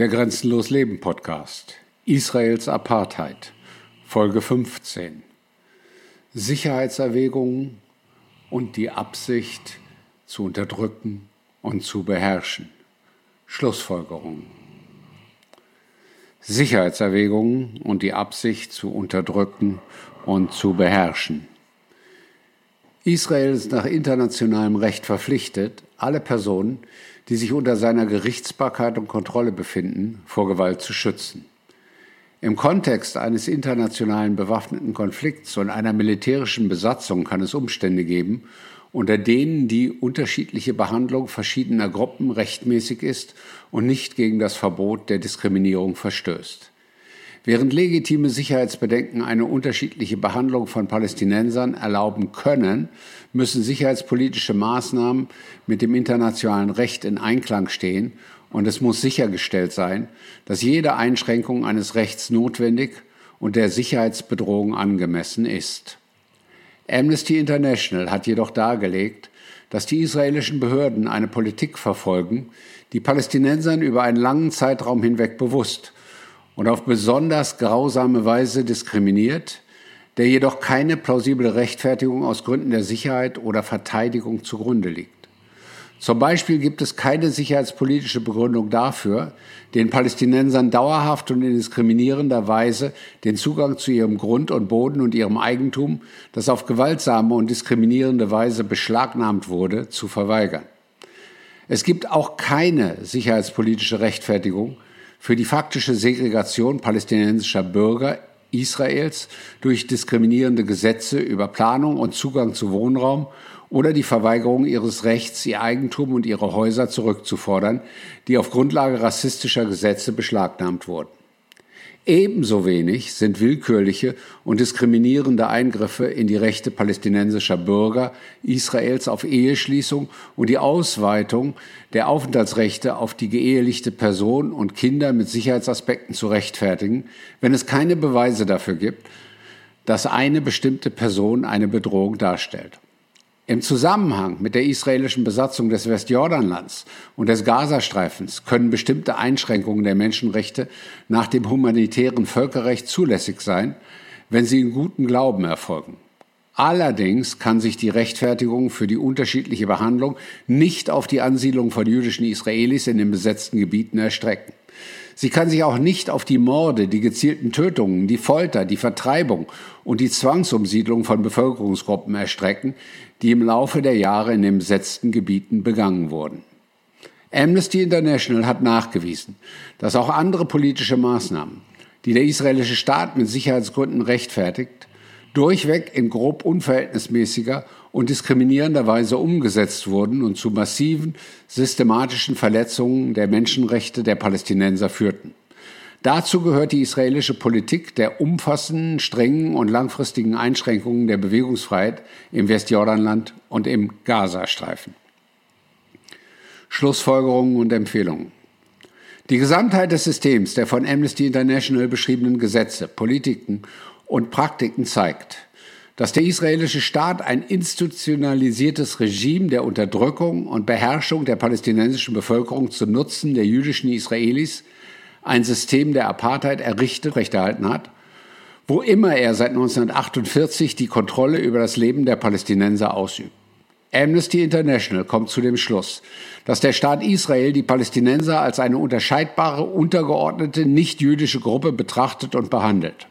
Der Grenzenlos Leben Podcast. Israels Apartheid. Folge 15. Sicherheitserwägungen und die Absicht zu unterdrücken und zu beherrschen. Schlussfolgerungen. Sicherheitserwägungen und die Absicht zu unterdrücken und zu beherrschen. Israel ist nach internationalem Recht verpflichtet, alle Personen, die sich unter seiner Gerichtsbarkeit und Kontrolle befinden, vor Gewalt zu schützen. Im Kontext eines internationalen bewaffneten Konflikts und einer militärischen Besatzung kann es Umstände geben, unter denen die unterschiedliche Behandlung verschiedener Gruppen rechtmäßig ist und nicht gegen das Verbot der Diskriminierung verstößt. Während legitime Sicherheitsbedenken eine unterschiedliche Behandlung von Palästinensern erlauben können, müssen sicherheitspolitische Maßnahmen mit dem internationalen Recht in Einklang stehen und es muss sichergestellt sein, dass jede Einschränkung eines Rechts notwendig und der Sicherheitsbedrohung angemessen ist. Amnesty International hat jedoch dargelegt, dass die israelischen Behörden eine Politik verfolgen, die Palästinensern über einen langen Zeitraum hinweg bewusst und auf besonders grausame Weise diskriminiert, der jedoch keine plausible Rechtfertigung aus Gründen der Sicherheit oder Verteidigung zugrunde liegt. Zum Beispiel gibt es keine sicherheitspolitische Begründung dafür, den Palästinensern dauerhaft und in diskriminierender Weise den Zugang zu ihrem Grund und Boden und ihrem Eigentum, das auf gewaltsame und diskriminierende Weise beschlagnahmt wurde, zu verweigern. Es gibt auch keine sicherheitspolitische Rechtfertigung für die faktische Segregation palästinensischer Bürger Israels durch diskriminierende Gesetze über Planung und Zugang zu Wohnraum oder die Verweigerung ihres Rechts, ihr Eigentum und ihre Häuser zurückzufordern, die auf Grundlage rassistischer Gesetze beschlagnahmt wurden. Ebenso wenig sind willkürliche und diskriminierende Eingriffe in die Rechte palästinensischer Bürger Israels auf Eheschließung und die Ausweitung der Aufenthaltsrechte auf die geehelichte Person und Kinder mit Sicherheitsaspekten zu rechtfertigen, wenn es keine Beweise dafür gibt, dass eine bestimmte Person eine Bedrohung darstellt. Im Zusammenhang mit der israelischen Besatzung des Westjordanlands und des Gazastreifens können bestimmte Einschränkungen der Menschenrechte nach dem humanitären Völkerrecht zulässig sein, wenn sie in gutem Glauben erfolgen. Allerdings kann sich die Rechtfertigung für die unterschiedliche Behandlung nicht auf die Ansiedlung von jüdischen Israelis in den besetzten Gebieten erstrecken. Sie kann sich auch nicht auf die Morde, die gezielten Tötungen, die Folter, die Vertreibung und die Zwangsumsiedlung von Bevölkerungsgruppen erstrecken, die im Laufe der Jahre in den besetzten Gebieten begangen wurden. Amnesty International hat nachgewiesen, dass auch andere politische Maßnahmen, die der israelische Staat mit Sicherheitsgründen rechtfertigt, durchweg in grob unverhältnismäßiger und diskriminierender Weise umgesetzt wurden und zu massiven systematischen Verletzungen der Menschenrechte der Palästinenser führten. Dazu gehört die israelische Politik der umfassenden, strengen und langfristigen Einschränkungen der Bewegungsfreiheit im Westjordanland und im Gazastreifen. Schlussfolgerungen und Empfehlungen. Die Gesamtheit des Systems der von Amnesty International beschriebenen Gesetze, Politiken und Praktiken zeigt, dass der israelische Staat ein institutionalisiertes Regime der Unterdrückung und Beherrschung der palästinensischen Bevölkerung zu Nutzen der jüdischen Israelis, ein System der Apartheid errichtet, rechterhalten hat, wo immer er seit 1948 die Kontrolle über das Leben der Palästinenser ausübt. Amnesty International kommt zu dem Schluss, dass der Staat Israel die Palästinenser als eine unterscheidbare, untergeordnete, nicht-jüdische Gruppe betrachtet und behandelt.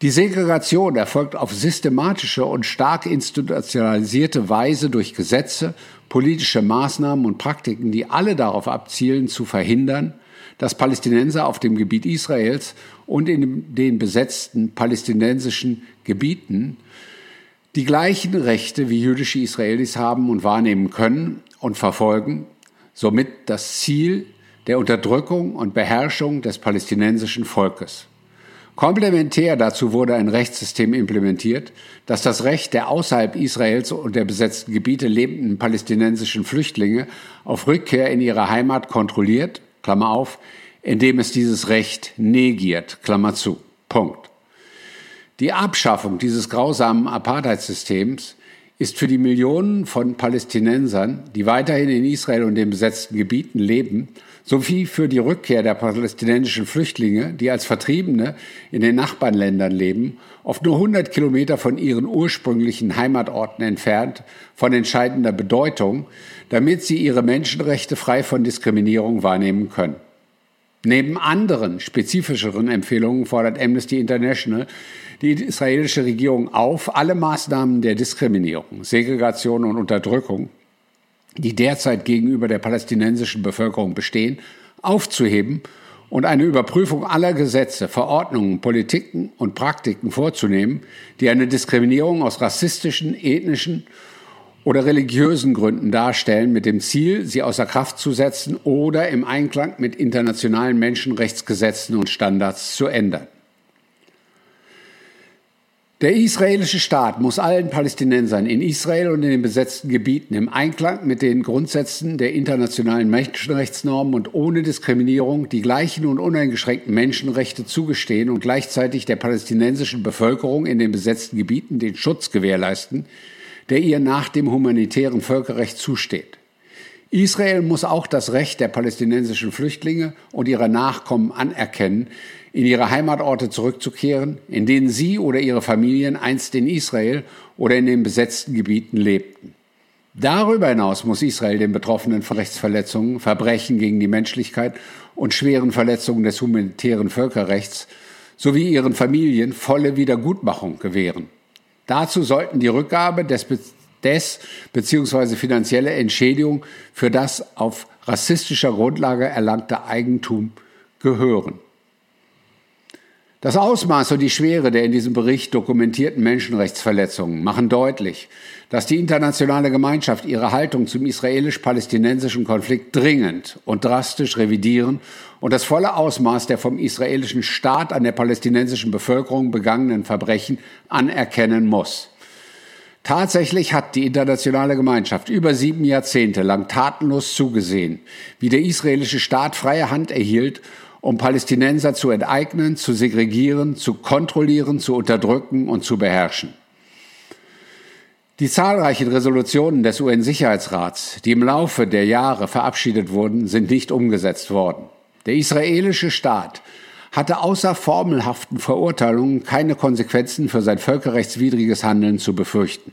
Die Segregation erfolgt auf systematische und stark institutionalisierte Weise durch Gesetze, politische Maßnahmen und Praktiken, die alle darauf abzielen, zu verhindern, dass Palästinenser auf dem Gebiet Israels und in den besetzten palästinensischen Gebieten die gleichen Rechte wie jüdische Israelis haben und wahrnehmen können und verfolgen, somit das Ziel der Unterdrückung und Beherrschung des palästinensischen Volkes. Komplementär dazu wurde ein Rechtssystem implementiert, das das Recht der außerhalb Israels und der besetzten Gebiete lebenden palästinensischen Flüchtlinge auf Rückkehr in ihre Heimat kontrolliert, Klammer auf, indem es dieses Recht negiert, Klammer zu. Punkt. Die Abschaffung dieses grausamen Apartheidssystems ist für die Millionen von Palästinensern, die weiterhin in Israel und den besetzten Gebieten leben, sowie für die Rückkehr der palästinensischen Flüchtlinge, die als Vertriebene in den Nachbarländern leben, oft nur 100 Kilometer von ihren ursprünglichen Heimatorten entfernt, von entscheidender Bedeutung, damit sie ihre Menschenrechte frei von Diskriminierung wahrnehmen können. Neben anderen spezifischeren Empfehlungen fordert Amnesty International die israelische Regierung auf, alle Maßnahmen der Diskriminierung, Segregation und Unterdrückung die derzeit gegenüber der palästinensischen Bevölkerung bestehen, aufzuheben und eine Überprüfung aller Gesetze, Verordnungen, Politiken und Praktiken vorzunehmen, die eine Diskriminierung aus rassistischen, ethnischen oder religiösen Gründen darstellen, mit dem Ziel, sie außer Kraft zu setzen oder im Einklang mit internationalen Menschenrechtsgesetzen und Standards zu ändern. Der israelische Staat muss allen Palästinensern in Israel und in den besetzten Gebieten im Einklang mit den Grundsätzen der internationalen Menschenrechtsnormen und ohne Diskriminierung die gleichen und uneingeschränkten Menschenrechte zugestehen und gleichzeitig der palästinensischen Bevölkerung in den besetzten Gebieten den Schutz gewährleisten, der ihr nach dem humanitären Völkerrecht zusteht. Israel muss auch das Recht der palästinensischen Flüchtlinge und ihrer Nachkommen anerkennen, in ihre Heimatorte zurückzukehren, in denen sie oder ihre Familien einst in Israel oder in den besetzten Gebieten lebten. Darüber hinaus muss Israel den Betroffenen von Rechtsverletzungen, Verbrechen gegen die Menschlichkeit und schweren Verletzungen des humanitären Völkerrechts sowie ihren Familien volle Wiedergutmachung gewähren. Dazu sollten die Rückgabe des, des bzw. finanzielle Entschädigung für das auf rassistischer Grundlage erlangte Eigentum gehören. Das Ausmaß und die Schwere der in diesem Bericht dokumentierten Menschenrechtsverletzungen machen deutlich, dass die internationale Gemeinschaft ihre Haltung zum israelisch-palästinensischen Konflikt dringend und drastisch revidieren und das volle Ausmaß der vom israelischen Staat an der palästinensischen Bevölkerung begangenen Verbrechen anerkennen muss. Tatsächlich hat die internationale Gemeinschaft über sieben Jahrzehnte lang tatenlos zugesehen, wie der israelische Staat freie Hand erhielt um Palästinenser zu enteignen, zu segregieren, zu kontrollieren, zu unterdrücken und zu beherrschen. Die zahlreichen Resolutionen des UN-Sicherheitsrats, die im Laufe der Jahre verabschiedet wurden, sind nicht umgesetzt worden. Der israelische Staat hatte außer formelhaften Verurteilungen keine Konsequenzen für sein völkerrechtswidriges Handeln zu befürchten.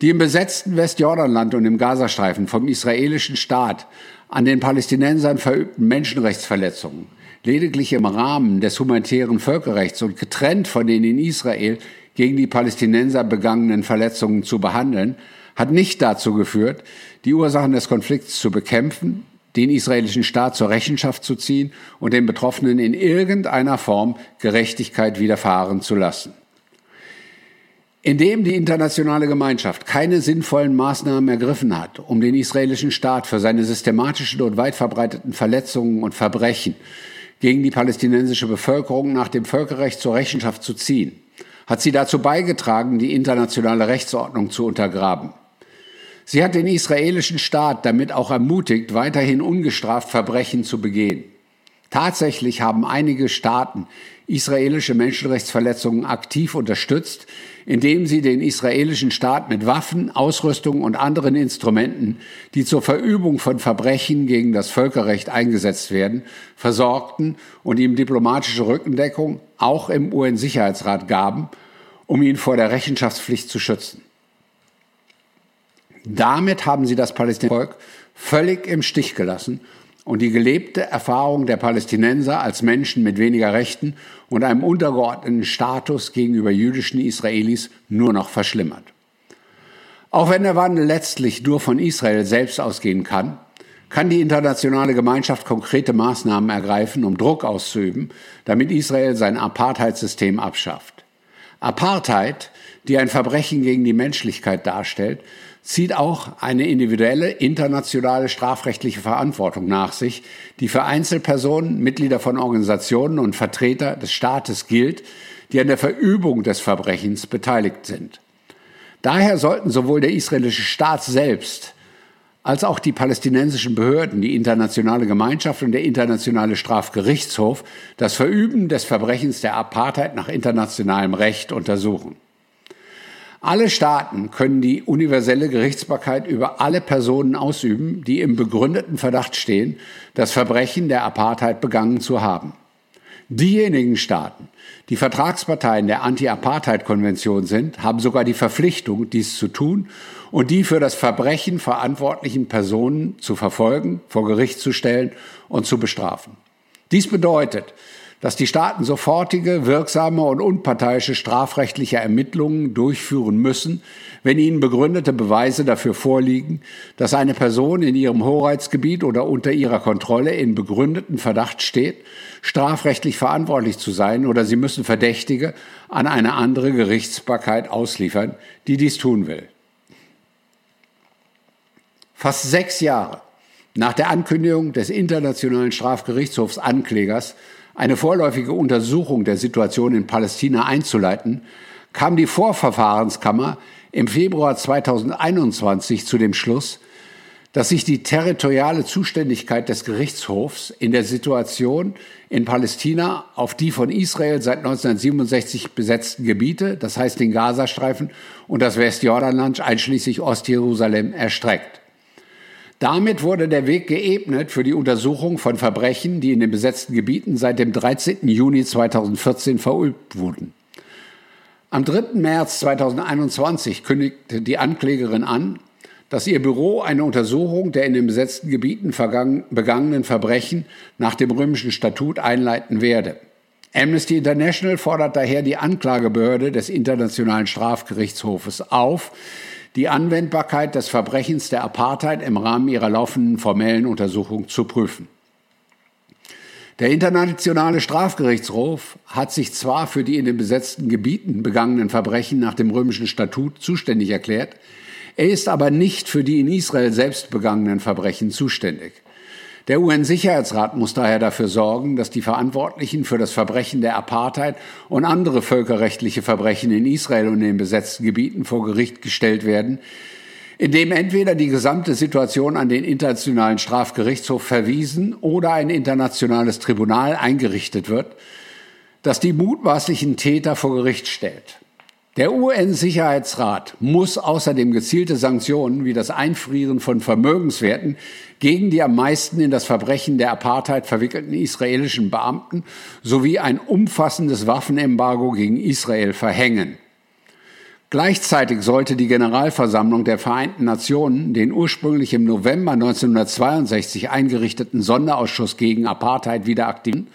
Die im besetzten Westjordanland und im Gazastreifen vom israelischen Staat an den Palästinensern verübten Menschenrechtsverletzungen lediglich im Rahmen des humanitären Völkerrechts und getrennt von den in Israel gegen die Palästinenser begangenen Verletzungen zu behandeln, hat nicht dazu geführt, die Ursachen des Konflikts zu bekämpfen, den israelischen Staat zur Rechenschaft zu ziehen und den Betroffenen in irgendeiner Form Gerechtigkeit widerfahren zu lassen. Indem die internationale Gemeinschaft keine sinnvollen Maßnahmen ergriffen hat, um den israelischen Staat für seine systematischen und weit verbreiteten Verletzungen und Verbrechen gegen die palästinensische Bevölkerung nach dem Völkerrecht zur Rechenschaft zu ziehen, hat sie dazu beigetragen, die internationale Rechtsordnung zu untergraben. Sie hat den israelischen Staat damit auch ermutigt, weiterhin ungestraft Verbrechen zu begehen. Tatsächlich haben einige Staaten israelische Menschenrechtsverletzungen aktiv unterstützt, indem sie den israelischen Staat mit Waffen, Ausrüstung und anderen Instrumenten, die zur Verübung von Verbrechen gegen das Völkerrecht eingesetzt werden, versorgten und ihm diplomatische Rückendeckung auch im UN-Sicherheitsrat gaben, um ihn vor der Rechenschaftspflicht zu schützen. Damit haben sie das palästinensische Volk völlig im Stich gelassen und die gelebte Erfahrung der Palästinenser als Menschen mit weniger Rechten und einem untergeordneten Status gegenüber jüdischen Israelis nur noch verschlimmert. Auch wenn der Wandel letztlich nur von Israel selbst ausgehen kann, kann die internationale Gemeinschaft konkrete Maßnahmen ergreifen, um Druck auszuüben, damit Israel sein Apartheidssystem abschafft. Apartheid, die ein Verbrechen gegen die Menschlichkeit darstellt, zieht auch eine individuelle internationale strafrechtliche Verantwortung nach sich, die für Einzelpersonen, Mitglieder von Organisationen und Vertreter des Staates gilt, die an der Verübung des Verbrechens beteiligt sind. Daher sollten sowohl der israelische Staat selbst als auch die palästinensischen Behörden, die internationale Gemeinschaft und der internationale Strafgerichtshof das Verüben des Verbrechens der Apartheid nach internationalem Recht untersuchen. Alle Staaten können die universelle Gerichtsbarkeit über alle Personen ausüben, die im begründeten Verdacht stehen, das Verbrechen der Apartheid begangen zu haben. Diejenigen Staaten, die Vertragsparteien der Anti-Apartheid-Konvention sind, haben sogar die Verpflichtung, dies zu tun und die für das Verbrechen verantwortlichen Personen zu verfolgen, vor Gericht zu stellen und zu bestrafen. Dies bedeutet, dass die Staaten sofortige, wirksame und unparteiische strafrechtliche Ermittlungen durchführen müssen, wenn ihnen begründete Beweise dafür vorliegen, dass eine Person in ihrem Hoheitsgebiet oder unter ihrer Kontrolle in begründeten Verdacht steht, strafrechtlich verantwortlich zu sein oder sie müssen Verdächtige an eine andere Gerichtsbarkeit ausliefern, die dies tun will. Fast sechs Jahre nach der Ankündigung des Internationalen Strafgerichtshofs Anklägers eine vorläufige Untersuchung der Situation in Palästina einzuleiten, kam die Vorverfahrenskammer im Februar 2021 zu dem Schluss, dass sich die territoriale Zuständigkeit des Gerichtshofs in der Situation in Palästina auf die von Israel seit 1967 besetzten Gebiete, das heißt den Gazastreifen und das Westjordanland einschließlich Ostjerusalem, erstreckt. Damit wurde der Weg geebnet für die Untersuchung von Verbrechen, die in den besetzten Gebieten seit dem 13. Juni 2014 verübt wurden. Am 3. März 2021 kündigte die Anklägerin an, dass ihr Büro eine Untersuchung der in den besetzten Gebieten begangenen Verbrechen nach dem römischen Statut einleiten werde. Amnesty International fordert daher die Anklagebehörde des Internationalen Strafgerichtshofes auf, die Anwendbarkeit des Verbrechens der Apartheid im Rahmen ihrer laufenden formellen Untersuchung zu prüfen. Der Internationale Strafgerichtshof hat sich zwar für die in den besetzten Gebieten begangenen Verbrechen nach dem römischen Statut zuständig erklärt, er ist aber nicht für die in Israel selbst begangenen Verbrechen zuständig. Der UN-Sicherheitsrat muss daher dafür sorgen, dass die Verantwortlichen für das Verbrechen der Apartheid und andere völkerrechtliche Verbrechen in Israel und den besetzten Gebieten vor Gericht gestellt werden, indem entweder die gesamte Situation an den Internationalen Strafgerichtshof verwiesen oder ein internationales Tribunal eingerichtet wird, das die mutmaßlichen Täter vor Gericht stellt. Der UN-Sicherheitsrat muss außerdem gezielte Sanktionen wie das Einfrieren von Vermögenswerten gegen die am meisten in das Verbrechen der Apartheid verwickelten israelischen Beamten sowie ein umfassendes Waffenembargo gegen Israel verhängen. Gleichzeitig sollte die Generalversammlung der Vereinten Nationen den ursprünglich im November 1962 eingerichteten Sonderausschuss gegen Apartheid wieder aktivieren,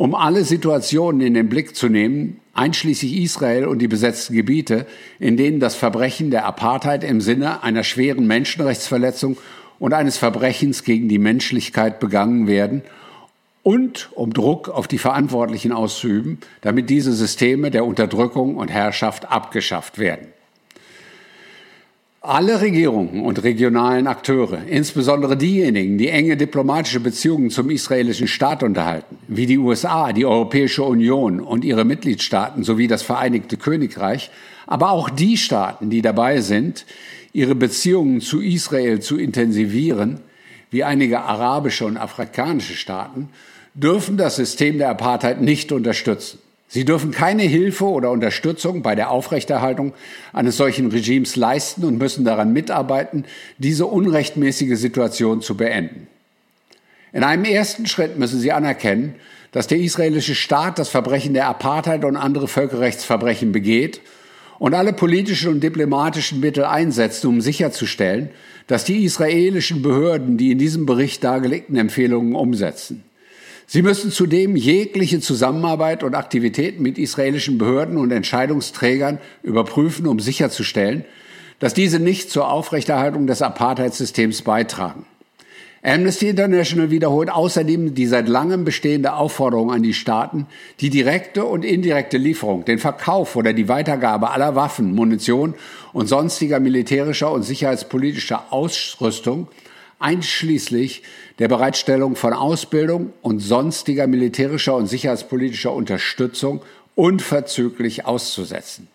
um alle Situationen in den Blick zu nehmen, einschließlich Israel und die besetzten Gebiete, in denen das Verbrechen der Apartheid im Sinne einer schweren Menschenrechtsverletzung und eines Verbrechens gegen die Menschlichkeit begangen werden und um Druck auf die Verantwortlichen auszuüben, damit diese Systeme der Unterdrückung und Herrschaft abgeschafft werden. Alle Regierungen und regionalen Akteure, insbesondere diejenigen, die enge diplomatische Beziehungen zum israelischen Staat unterhalten, wie die USA, die Europäische Union und ihre Mitgliedstaaten sowie das Vereinigte Königreich, aber auch die Staaten, die dabei sind, ihre Beziehungen zu Israel zu intensivieren, wie einige arabische und afrikanische Staaten, dürfen das System der Apartheid nicht unterstützen. Sie dürfen keine Hilfe oder Unterstützung bei der Aufrechterhaltung eines solchen Regimes leisten und müssen daran mitarbeiten, diese unrechtmäßige Situation zu beenden. In einem ersten Schritt müssen Sie anerkennen, dass der israelische Staat das Verbrechen der Apartheid und andere Völkerrechtsverbrechen begeht und alle politischen und diplomatischen Mittel einsetzt, um sicherzustellen, dass die israelischen Behörden die in diesem Bericht dargelegten Empfehlungen umsetzen. Sie müssen zudem jegliche Zusammenarbeit und Aktivitäten mit israelischen Behörden und Entscheidungsträgern überprüfen, um sicherzustellen, dass diese nicht zur Aufrechterhaltung des Apartheidssystems beitragen. Amnesty International wiederholt außerdem die seit langem bestehende Aufforderung an die Staaten, die direkte und indirekte Lieferung, den Verkauf oder die Weitergabe aller Waffen, Munition und sonstiger militärischer und sicherheitspolitischer Ausrüstung einschließlich der Bereitstellung von Ausbildung und sonstiger militärischer und sicherheitspolitischer Unterstützung unverzüglich auszusetzen.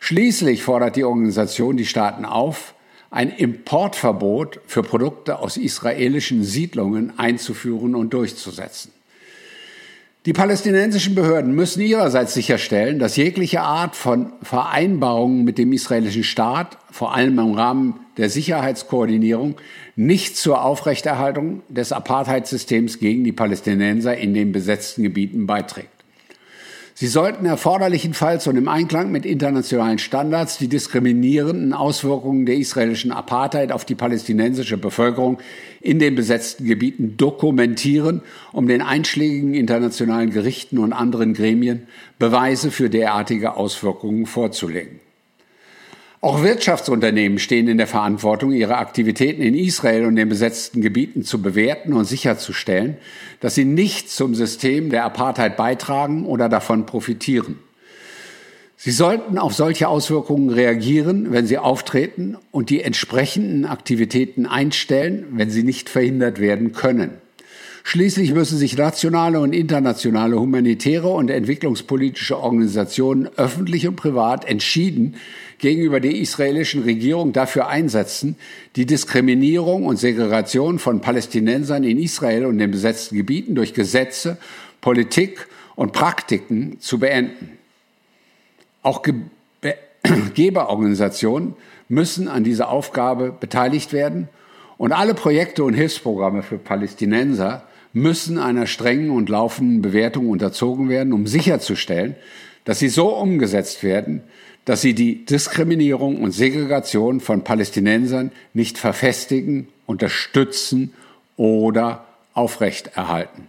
Schließlich fordert die Organisation die Staaten auf, ein Importverbot für Produkte aus israelischen Siedlungen einzuführen und durchzusetzen. Die palästinensischen Behörden müssen ihrerseits sicherstellen, dass jegliche Art von Vereinbarungen mit dem israelischen Staat, vor allem im Rahmen der Sicherheitskoordinierung, nicht zur Aufrechterhaltung des Apartheidsystems gegen die Palästinenser in den besetzten Gebieten beiträgt. Sie sollten erforderlichenfalls und im Einklang mit internationalen Standards die diskriminierenden Auswirkungen der israelischen Apartheid auf die palästinensische Bevölkerung in den besetzten Gebieten dokumentieren, um den einschlägigen internationalen Gerichten und anderen Gremien Beweise für derartige Auswirkungen vorzulegen. Auch Wirtschaftsunternehmen stehen in der Verantwortung, ihre Aktivitäten in Israel und den besetzten Gebieten zu bewerten und sicherzustellen, dass sie nicht zum System der Apartheid beitragen oder davon profitieren. Sie sollten auf solche Auswirkungen reagieren, wenn sie auftreten und die entsprechenden Aktivitäten einstellen, wenn sie nicht verhindert werden können. Schließlich müssen sich nationale und internationale humanitäre und entwicklungspolitische Organisationen öffentlich und privat entschieden gegenüber der israelischen Regierung dafür einsetzen, die Diskriminierung und Segregation von Palästinensern in Israel und den besetzten Gebieten durch Gesetze, Politik und Praktiken zu beenden. Auch Ge Geberorganisationen müssen an dieser Aufgabe beteiligt werden und alle Projekte und Hilfsprogramme für Palästinenser müssen einer strengen und laufenden Bewertung unterzogen werden, um sicherzustellen, dass sie so umgesetzt werden, dass sie die Diskriminierung und Segregation von Palästinensern nicht verfestigen, unterstützen oder aufrechterhalten.